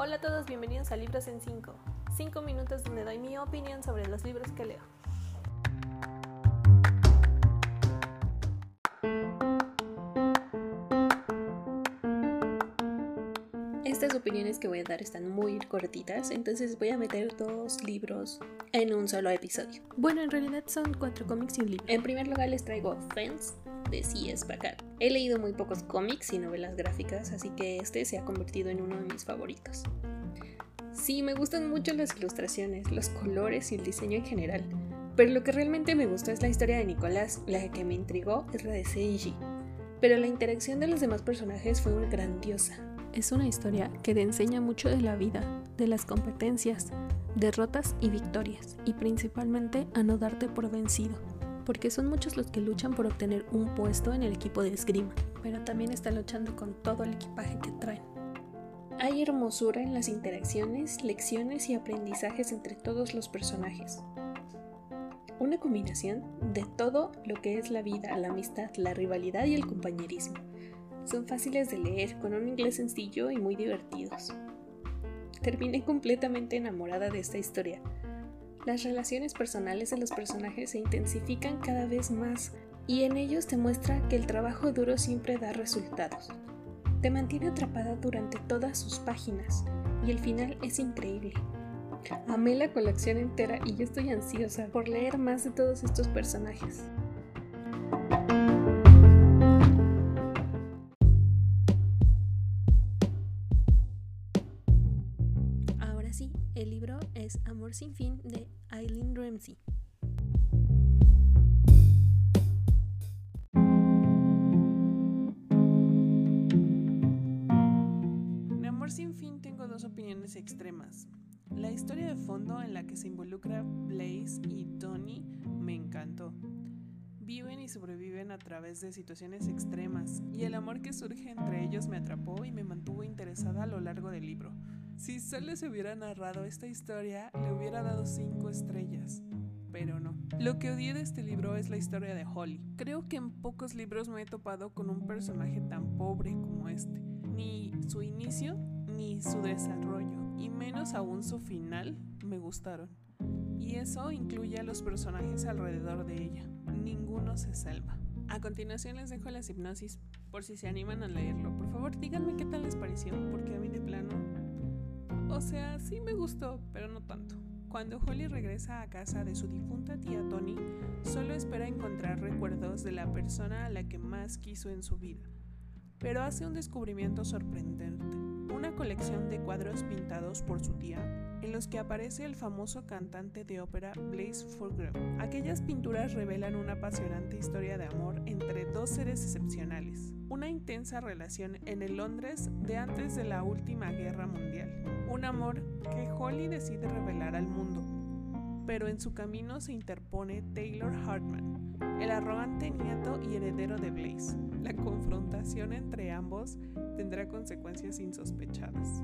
Hola a todos, bienvenidos a Libros en 5. 5 minutos donde doy mi opinión sobre los libros que leo. Estas opiniones que voy a dar están muy cortitas, entonces voy a meter dos libros en un solo episodio. Bueno, en realidad son cuatro cómics y un libro. En primer lugar les traigo Fence de C.S. Bacard. He leído muy pocos cómics y novelas gráficas, así que este se ha convertido en uno de mis favoritos. Sí, me gustan mucho las ilustraciones, los colores y el diseño en general, pero lo que realmente me gustó es la historia de Nicolás, la que me intrigó es la de Seiji. Pero la interacción de los demás personajes fue grandiosa. Es una historia que te enseña mucho de la vida, de las competencias, derrotas y victorias, y principalmente a no darte por vencido, porque son muchos los que luchan por obtener un puesto en el equipo de esgrima, pero también están luchando con todo el equipaje que traen. Hay hermosura en las interacciones, lecciones y aprendizajes entre todos los personajes. Una combinación de todo lo que es la vida, la amistad, la rivalidad y el compañerismo. Son fáciles de leer, con un inglés sencillo y muy divertidos. Terminé completamente enamorada de esta historia. Las relaciones personales de los personajes se intensifican cada vez más y en ellos te muestra que el trabajo duro siempre da resultados. Te mantiene atrapada durante todas sus páginas y el final es increíble. Amé la colección entera y yo estoy ansiosa por leer más de todos estos personajes. El libro es Amor sin fin de Eileen Ramsey. sin fin tengo dos opiniones extremas. La historia de fondo en la que se involucra Blaze y Tony me encantó. Viven y sobreviven a través de situaciones extremas y el amor que surge entre ellos me atrapó y me mantuvo interesada a lo largo del libro. Si solo se hubiera narrado esta historia, le hubiera dado cinco estrellas. Pero no. Lo que odié de este libro es la historia de Holly. Creo que en pocos libros me he topado con un personaje tan pobre como este. Ni su inicio ni su desarrollo, y menos aún su final, me gustaron. Y eso incluye a los personajes alrededor de ella. Ninguno se salva. A continuación les dejo las hipnosis por si se animan a leerlo. Por favor, díganme qué tal les pareció, porque a mí de plano... O sea, sí me gustó, pero no tanto. Cuando Holly regresa a casa de su difunta tía Tony, solo espera encontrar recuerdos de la persona a la que más quiso en su vida. Pero hace un descubrimiento sorprendente una colección de cuadros pintados por su tía, en los que aparece el famoso cantante de ópera Blaise Fulgrim. Aquellas pinturas revelan una apasionante historia de amor entre dos seres excepcionales, una intensa relación en el Londres de antes de la última guerra mundial, un amor que Holly decide revelar al mundo, pero en su camino se interpone Taylor Hartman, el arrogante nieto y heredero de Blaze. La confrontación entre ambos tendrá consecuencias insospechadas.